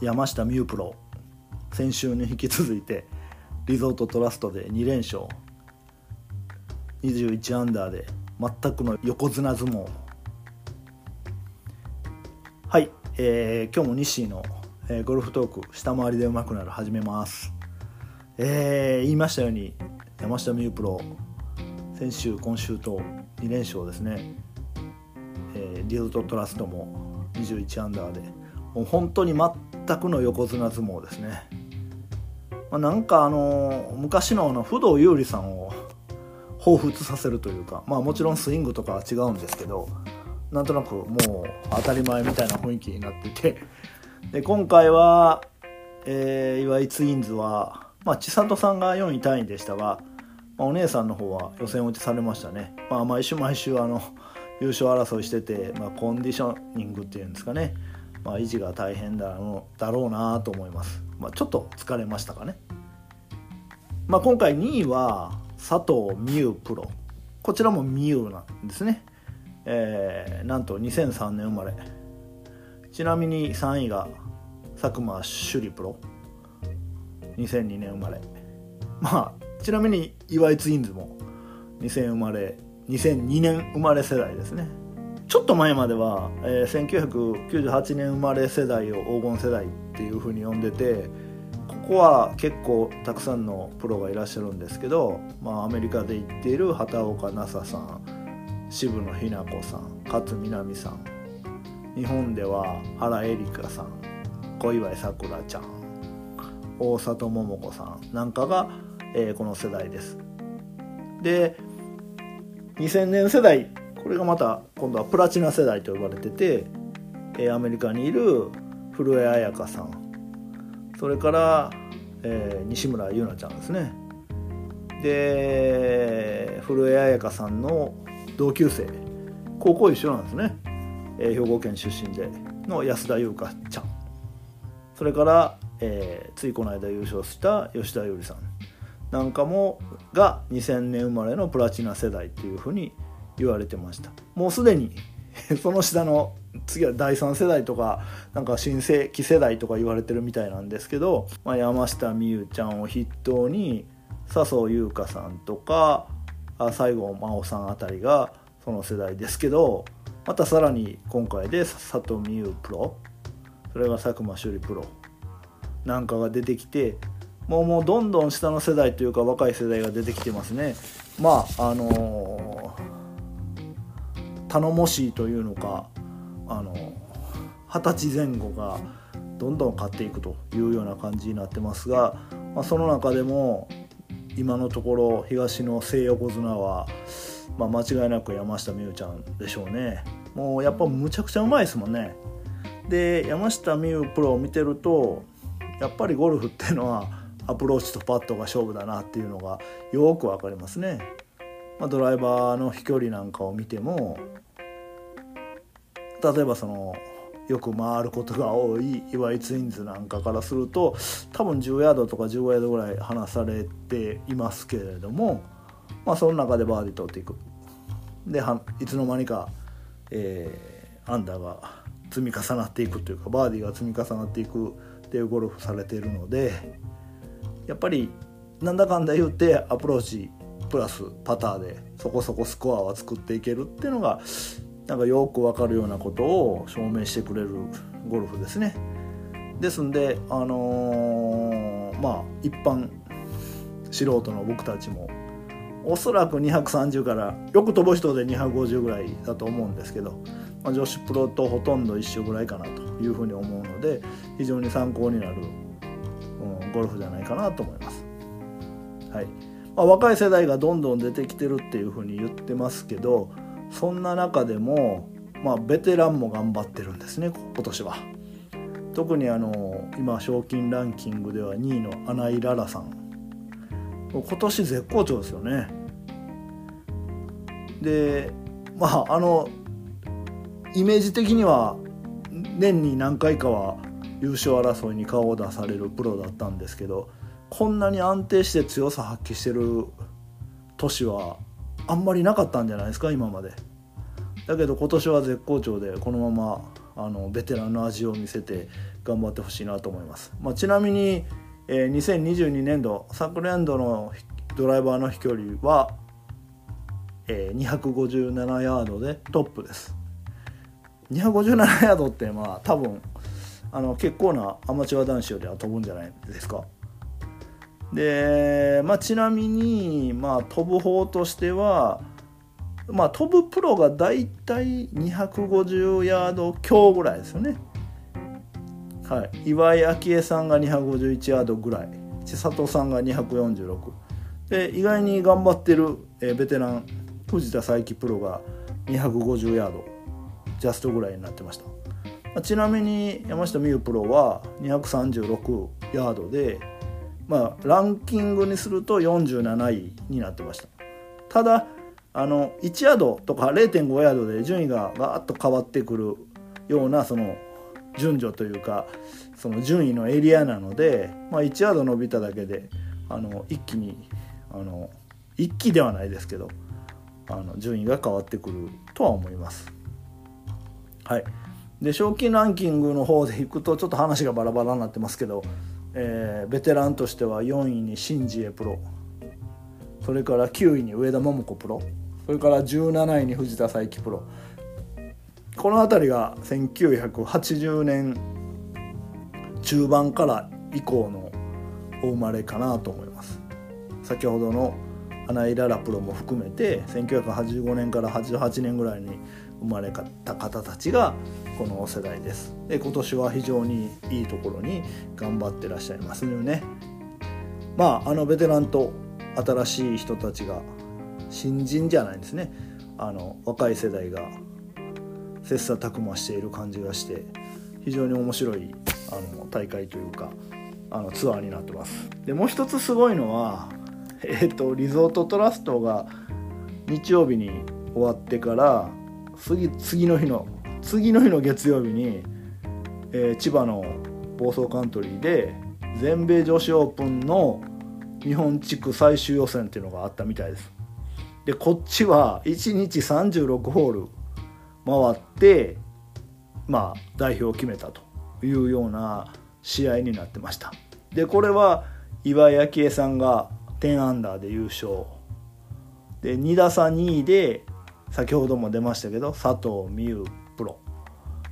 山下美夢プロ先週に引き続いてリゾートトラストで2連勝21アンダーで全くの横綱相撲。はい、えー、今日も日清の、えー、ゴルフトーク下回りでうまくなる始めます。えー、言いましたように山下美夢プロ先週今週と2連勝ですね、えー、リゾートトラストも21アンダーでもう本当に全くの横綱相撲ですね、まあ、なんかあの昔のあの不動有利さんを彷彿させるというかまあもちろんスイングとかは違うんですけどなんとなくもう当たり前みたいな雰囲気になっててで今回は、えー、岩井ツインズは、まあ、千里さんが4位単位でしたが、まあ、お姉さんの方は予選落ちされましたね、まあ、毎週毎週あの優勝争いしてて、まあ、コンディショニングっていうんですかね、まあ、維持が大変だろうなと思います、まあ、ちょっと疲れましたかね、まあ、今回2位は佐藤美優プロ。こちらも美優なんですね、えー、なんと2003年生まれ。ちなみに3位が佐久間朱里プロ。2002年生まれ。まあちなみに岩井ツインズも2000生まれ2002年生まれ世代ですね。ちょっと前までは、えー、1998年生まれ世代を黄金世代っていうふうに呼んでてここは結構たくさんのプロがいらっしゃるんですけど、まあ、アメリカで行っている畑岡奈紗さん渋野日向子さん勝みなみさん日本では原恵梨香さん小祝さくらちゃん大里桃子さんなんかが、えー、この世代です。で2000年世代これがまた今度はプラチナ世代と呼ばれてて、え、アメリカにいる古江彩佳さん。それから、えー、西村優菜ちゃんですね。で古江彩佳さんの同級生。高校一緒なんですね、えー、兵庫県出身での安田優香ちゃん。それから、えー、ついこの間優勝した吉田優里さん。なんかもが2000年生まれのプラチナ世代っていうふうに言われてました。もうすでに その下の次は第3世代とかなんか新世紀世代とか言われてるみたいなんですけど、まあ、山下美夢ちゃんを筆頭に笹生優花さんとか西郷真央さんあたりがその世代ですけどまたさらに今回で佐藤美優プロそれが佐久間朱里プロなんかが出てきてもうもうどんどん下の世代というか若い世代が出てきてますね。まああのー、頼もしいというのかあの二十歳前後がどんどん勝っていくというような感じになってますが、まあ、その中でも今のところ東の西横綱は、まあ、間違いなく山下美夢ちゃんでしょうね。もうやっぱむちゃくちゃうまいですもんね。で山下美夢プロを見てるとやっぱりゴルフっていうのはアプローチとパットが勝負だなっていうのがよく分かりますね、まあ、ドライバーの飛距離なんかを見ても例えばそのよく回ることが多い岩井ツインズなんかからすると多分10ヤードとか15ヤードぐらい離されていますけれども、まあ、その中でバーディー取っていく。でいつの間にか、えー、アンダーが積み重なっていくというかバーディーが積み重なっていくっていうゴルフされているのでやっぱりなんだかんだ言ってアプローチプラスパターでそこそこスコアは作っていけるっていうのがなんかよく分かるようなことを証明してくれるゴルフですね。ですんであのー、まあ一般素人の僕たちもおそらく230からよく飛ぶ人で250ぐらいだと思うんですけど、まあ、女子プロとほとんど一緒ぐらいかなというふうに思うので非常に参考になる、うん、ゴルフじゃないかなと思います。はいまあ、若い世代がどんどん出てきてるっていうふうに言ってますけどそんな中でも、まあ、ベテランも頑張ってるんですね今年は。特にあの今賞金ランキングでは2位の穴井ララさん今年絶好調ですよね。でまああのイメージ的には年に何回かは優勝争いに顔を出されるプロだったんですけどこんなに安定して強さ発揮してる年はあんまりなかったんじゃないですか今まで。だけど今年は絶好調でこのままあのベテランの味を見せて頑張ってほしいなと思います、まあ、ちなみに、えー、2022年度昨年度のドライバーの飛距離は、えー、257ヤードでトップです。257ヤードってまあ多分あの結構なアマチュア男子よりは飛ぶんじゃないですか。で、まあ、ちなみに、まあ、飛ぶ方としてはまあ、飛ぶプロがだいたい250ヤード強ぐらいですよね。はい、岩井明恵さんが251ヤードぐらい。千里さんが246で意外に頑張ってる、え、ベテラン藤田佐伯プロが250ヤードジャストぐらいになってました、まあ、ちなみに山下美夢プロは236ヤードでまあランキングにすると47位になってましたただあの1ヤードとか0.5ヤードで順位がガーッと変わってくるようなその順序というかその順位のエリアなので、まあ、1ヤード伸びただけであの一気にあの一気ではないですけどあの順位が変わってくるとは思います。はい、で賞金ランキングの方でいくとちょっと話がバラバラになってますけど、えー、ベテランとしては4位にシンジエプロ。それから9位に上田桃子プロ。それから17位に藤田佐伯プロ。この辺りが1980年中盤から以降のお生まれかなと思います。先ほどの穴井ララプロも含めて1985年から88年ぐらいに生まれた方たちがこの世代です。で今年は非常にいいところに頑張ってらっしゃいますよね。まああのベテランと新しい人たちが新人じゃないんですね。あの若い世代が切磋琢磨している感じがして非常に面白いあの大会というかあのツアーになってます。でもう一つすごいのは、えーと、リゾートトラストが日曜日に終わってから次次の日の次の日の月曜日に、えー、千葉の房総カントリーで全米女子オープンの日本地区最終予選っていうのがあったみたいです。でこっちは1日36ホール回ってまあ代表を決めたというような試合になってました。でこれは岩井明恵さんが10アンダーで優勝。で2打差2位で先ほども出ましたけど佐藤美優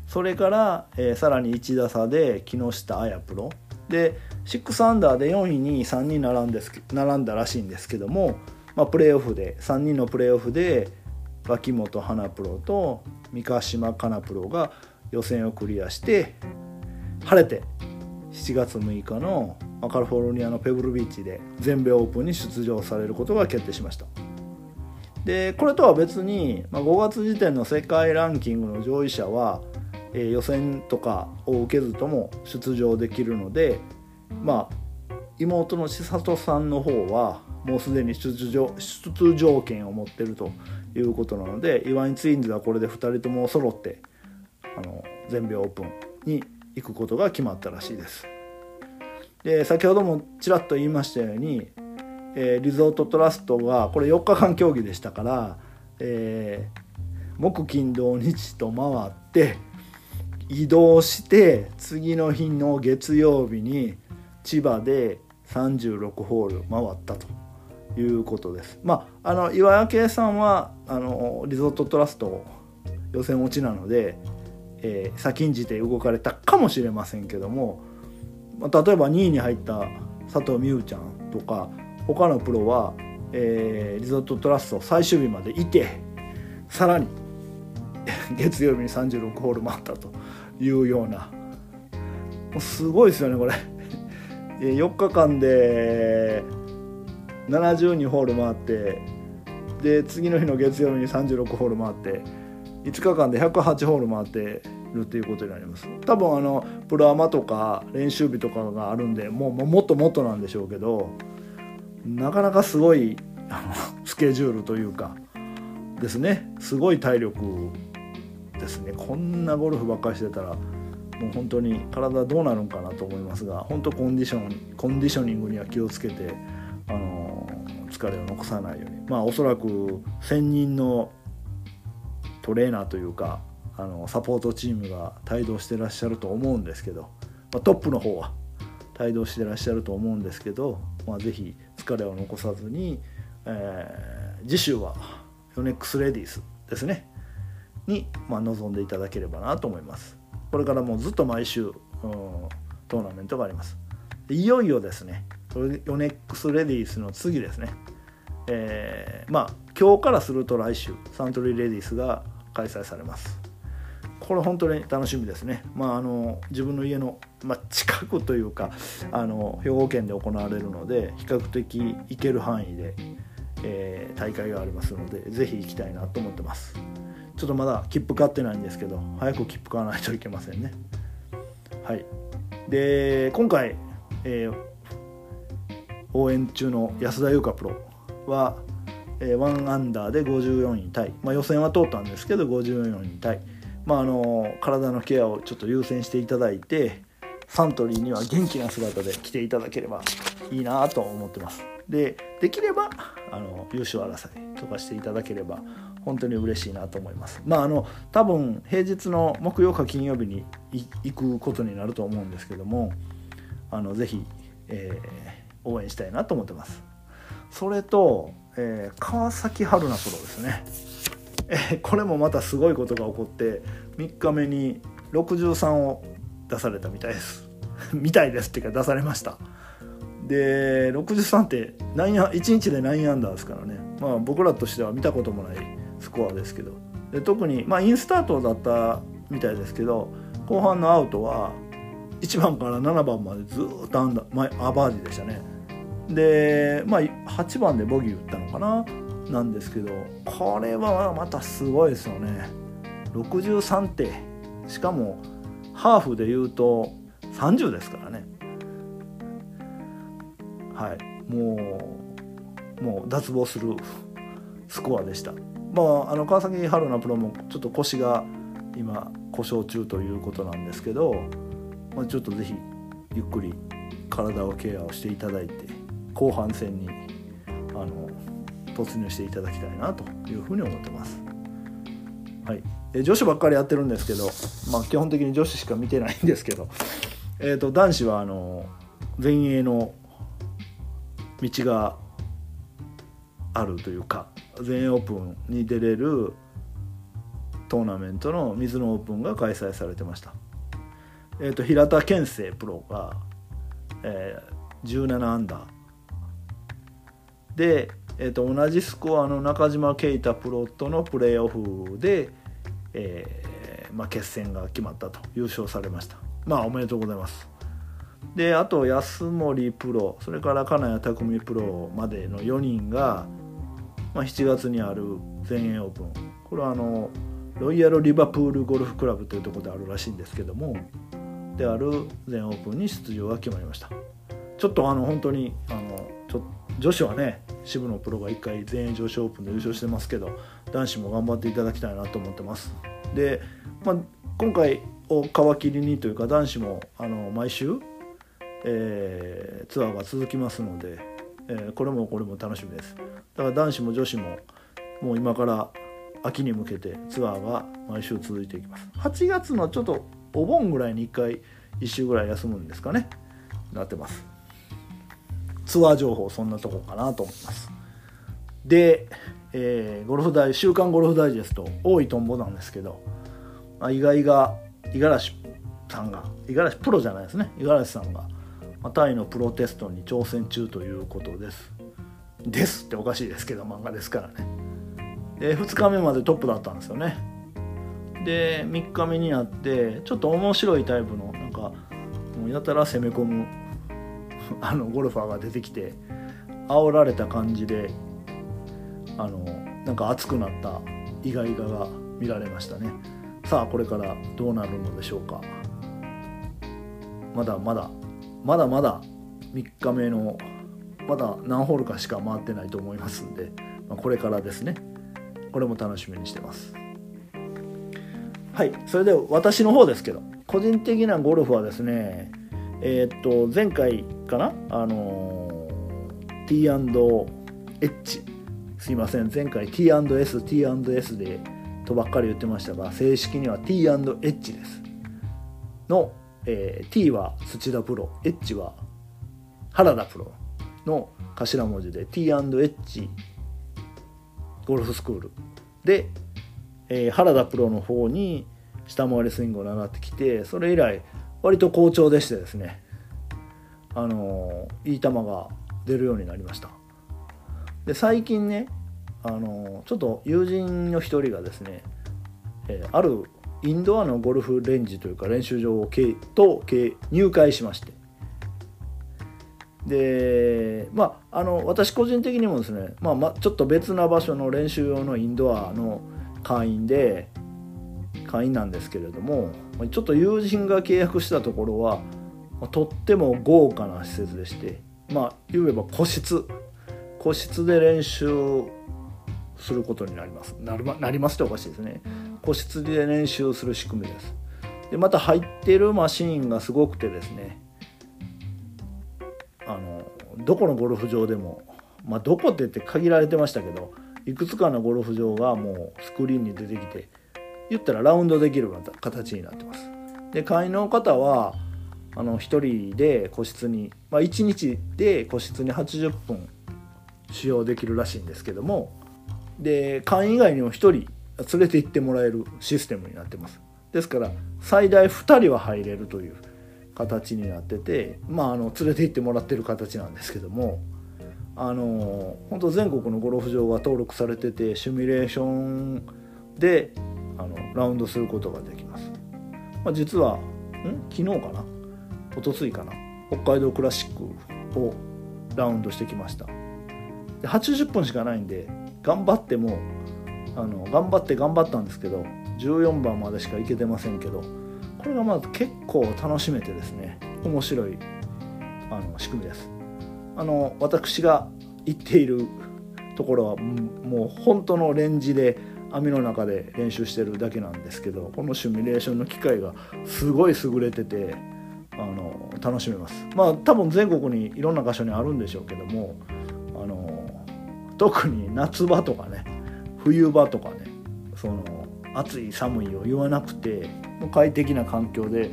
それから、えー、さらに1打差で木下彩プロ。で6アンダーで4位に3人並んです並んだらしいんですけどもまあ、プレーオフで3人のプレーオフで脇本花プロと三ヶ島かなプロが予選をクリアして晴れて7月6日のカリフォルニアのペブルビーチで全米オープンに出場されることが決定しました。でこれとは別に、まあ、5月時点の世界ランキングの上位者は、え、予選とかを受けずとも出場できるのでまあ妹の千里さんの方はもうすでに出場出場権を持ってるということなので岩井ツインズはこれで2人とも揃ってあの全米オープンに行くことが決まったらしいです。で先ほどもちらっと言いましたように、えー、リゾートトラストはこれ4日間競技でしたから、えー、木金土日と回って移動して次の日の月曜日に千葉で36ホール回ったということです。まあ、あの岩屋圭さんはあのリゾートトラスト予選落ちなので、えー、先んじて動かれたかもしれませんけども、まあ、例えば2位に入った佐藤美羽ちゃんとか他のプロは、えー、リゾートトラスト最終日までいてさらに月曜日に36ホール回ったというような。もうすごいですよねこれ。4日間で72ホール回ってで次の日の月曜日に36ホール回って5日間で108ホール回ってるっていうことになります。多分あのプロアマとか練習日とかがあるんでもうもっともっとなんでしょうけどなかなかすごいあのスケジュールというかですね。すごい体力ですね。こんなゴルフばっかりしてたらもう本当に体どうなるんかなと思いますが本当コンディションコンディショニングには気をつけてあの疲れを残さないように。まあおそらく専任のトレーナーというかあのサポートチームが帯同してらっしゃると思うんですけど、まあ、トップの方は帯同してらっしゃると思うんですけど、まあ、ぜひ疲れを残さずに、えー、次週はヨネックスレディースですね。に、まあ、臨んでいただければなと思います。これからもうずっと毎週、うん、トーナメントがあります。いよいよですねヨネックスレディースの次ですね。えー、まあ今日からすると来週サントリーレディースが開催されます。これ本当に楽しみですね、まあ、あの自分の家の、まあ、近くというかあの兵庫県で行われるので比較的行ける範囲で、えー、大会がありますのでぜひ行きたいなと思ってます。ちょっとまだ切符買ってないんですけど早く切符買わないといけませんね。はい。で今回、えー、応援中の安田優香プロは、えー、1アンダーで54位タイ、まあ、予選は通ったんですけど54位タイ。まあ、あの体のケアをちょっと優先していただいてサントリーには元気な姿で来ていただければいいなと思ってます。でできればあの優勝争いとかしていただければ本当に嬉しいなと思います。まああの多分平日の木曜か金曜日に行くことになると思うんですけどもあのぜひ、えー、応援したいなと思ってます。それと、えー、川崎春奈プロですね。えこれもまたすごいことが起こって3日目に63を出されたみたいです。みたいですっていうか出されました。で63って1日で9アンダーですからね。まあ僕らとしては見たこともないスコアですけど。で特にまあインスタートだったみたいですけど後半のアウトは1番から7番までずっとアンダー、まあアバーディでしたね。でまあ8番でボギー打ったのかななんですけどこれはまたすごいですよね。63ってしかもハーフで言うと30ですからね。はい。もうもう脱帽するスコアでした。まああの川崎春奈プロもちょっと腰が今故障中ということなんですけど、まあ、ちょっと是非ゆっくり体をケアをしていただいて後半戦にあの突入していただきたいなというふうに思ってます。はい、で女子ばっかりやってるんですけど、まあ、基本的に女子しか見てないんですけど、えー、と男子はあの前衛の道があるというか全英オープンに出れるトーナメントの水のオープンが開催されてました。えー、と平田健生プロが、えー、17アンダー。でえーと、同じスコアの中島啓太プロとのプレーオフで、えーまあ、決戦が決まったと優勝されました。まあおめでとうございます。であと安森プロそれから金谷拓実プロまでの4人が、まあ、7月にある全英オープン。これはあのロイヤル・リバプールゴルフクラブというところであるらしいんですけどもである全オープンに出場が決まりました。ちょっとあの本当にあのちょ女子はね渋野プロが1回全英女子オープンで優勝してますけど男子も頑張っていただきたいなと思ってます。で、まあ、今回を皮切りにというか男子もあの毎週、えー、ツアーが続きますので、えー、これもこれも楽しみです。だから男子も女子ももう今から秋に向けてツアーが毎週続いていきます。8月のちょっとお盆ぐらいに1回1週ぐらい休むんですかね。なってます。ツアー情報そんなとこかなと思います。で、えー、ゴルフ大週刊ゴルフダイジェスト多いトンボなんですけど、まあ、意外が五十嵐さんが五十嵐プロじゃないですね。五十嵐さんが、タイのプロテストに挑戦中ということです。ですっておかしいですけど漫画ですからね。で2日目までトップだったんですよね。で3日目になってちょっと面白いタイプのなんかもうやたら攻め込む あのゴルファーが出てきて煽られた感じであのなんか熱くなった意外画が見られましたね。さあこれからどうなるのでしょうか。まだまだまだまだ3日目のまだ何ホールかしか回ってないと思いますんで、まあ、これからですね。これも楽しみにしてます。はいそれで私の方ですけど個人的なゴルフはですねえー、っと前回かな？あの T&H すいません前回 T&S T&S でとばっかり言ってましたが正式には T&H です。の、えー、T は土田プロ H は原田プロの頭文字で T&H ゴルフスクール。で、えー、原田プロの方に下回りスイングを習ってきてそれ以来割と好調でしてですね。あのー、いい球が出るようになりました。で最近ねあのちょっと友人の一人がですね、えー、あるインドアのゴルフレンジというか練習場をと入会しまして。でまああの私個人的にもですね、まあ、まちょっと別な場所の練習用のインドアの会員で会員なんですけれどもちょっと友人が契約したところはとっても豪華な施設でしてまあ言えば個室。個室で練習することになります。なる、ま、なりますっておかしいですね。個室で練習する仕組みです。でまた入ってるマシーンがすごくてですねあのどこのゴルフ場でもまあどこって言って限られてましたけどいくつかのゴルフ場がもうスクリーンに出てきて言ったらラウンドできる形になってます。で会員の方はあの1人で個室に、まあ、1日で個室に80分使用できるらしいんですけどもで会員以外にも1人連れて行ってもらえるシステムになってます。ですから最大2人は入れるという形になっててまああの連れて行ってもらってる形なんですけどもあの本当全国のゴルフ場が登録されててシミュレーションであのラウンドすることができます、まあ、実はん？昨日かな？おとついかな？北海道クラシックをラウンドしてきました。で80分しかないんで頑張ってもあの頑張って頑張ったんですけど14番までしか行けてませんけどこれがまず結構楽しめてですね面白いあの仕組みです。あの私が行っているところはもう本当のレンジで網の中で練習してるだけなんですけどこのシミュレーションの機械がすごい優れててあの楽しめます。まあ多分全国にいろんな場所にあるんでしょうけどもあの特に夏場とかね冬場とかねその暑い寒いを言わなくて快適な環境で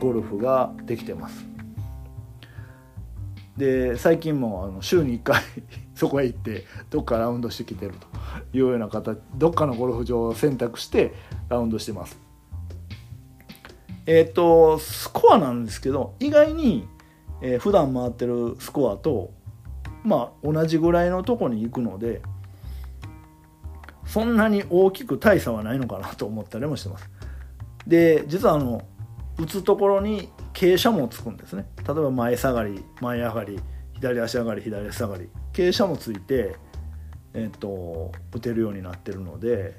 ゴルフができてます。で最近もあの週に1回 そこへ行ってどっかラウンドしてきてるというような形どっかのゴルフ場を選択してラウンドしてます。えっ、とスコアなんですけど意外に、えー、普段回ってるスコアとまあ同じぐらいのとこに行くのでそんなに大きく大差はないのかなと思ったりもしてます。で実はあの打つところに傾斜もつくんですね。例えば前下がり前上がり左足上がり左足下がり。傾斜もついて、えーと、打てるようになってるので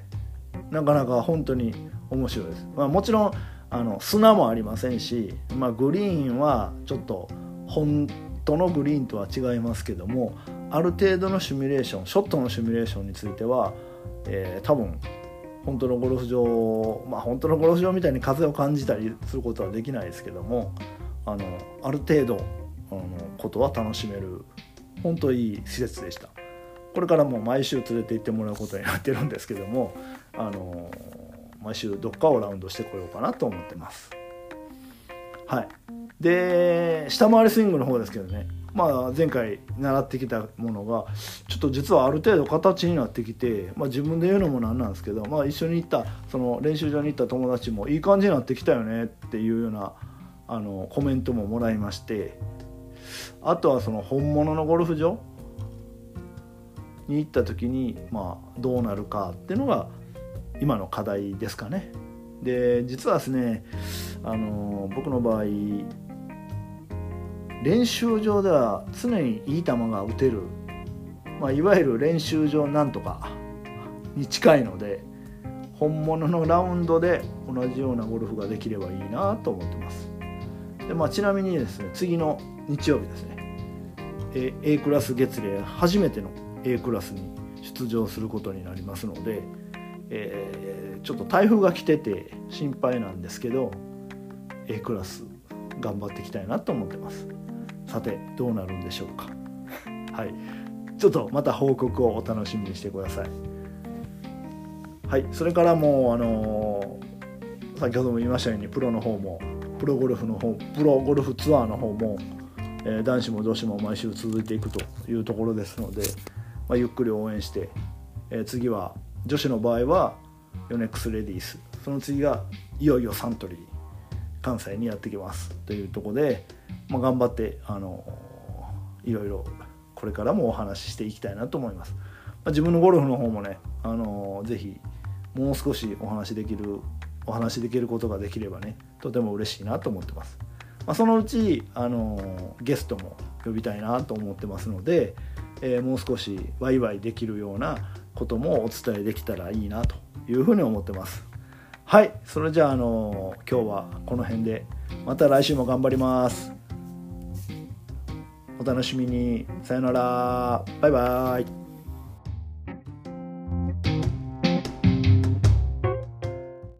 なかなか本当に面白いです、まあ、もちろんあの砂もありませんし、まあ、グリーンはちょっと本当のグリーンとは違いますけどもある程度のシミュレーションショットのシミュレーションについては、えー、多分本当のゴルフ場まあ本当のゴルフ場みたいに風を感じたりすることはできないですけどもあのある程度あのことは楽しめる本当いい施設でした。これからも毎週連れて行ってもらうことになってるんですけどもあの毎週どっかをラウンドしてこようかなと思ってます。はい。で下回りスイングの方ですけどね。まあ、前回習ってきたものがちょっと実はある程度形になってきて、まあ、自分で言うのもなんなんですけど、まあ、一緒に行ったその練習場に行った友達もいい感じになってきたよねっていうようなあのコメントももらいましてあとはその本物のゴルフ場に行った時に、まあ、どうなるかっていうのが今の課題ですかね。で実はですねあの僕の場合練習場では常にいい球が打てる、まあ、いわゆる練習場なんとかに近いので本物のラウンドで同じようなゴルフができればいいなと思ってます。で、まあ、ちなみにですね次の日曜日ですね。A クラス月齢初めての A クラスに出場することになりますので、えー、ちょっと台風が来てて心配なんですけど A クラス頑張っていきたいなと思ってます。さてどうなるんでしょうか？はい。ちょっとまた報告をお楽しみにしてください。はい。それからもうあのー、先ほども言いましたようにプロの方もプロゴルフの方プロゴルフツアーの方も、えー、男子も女子も毎週続いていくというところですので、まあ、ゆっくり応援して、えー、次は女子の場合はヨネックスレディース。その次がいよいよサントリー関西にやってきますというとこで、まあ、頑張ってあのいろいろこれからもお話ししていきたいなと思います。まあ、自分のゴルフの方もねあのぜひもう少しお話できるお話できることができればねとても嬉しいなと思ってます。まあ、そのうちあのゲストも呼びたいなと思ってますので、えー、もう少しワイワイできるようなこともお伝えできたらいいなというふうに思ってます。はいそれじゃあ、あの今日はこの辺でまた来週も頑張りますお楽しみに。さよなら。バイバイ。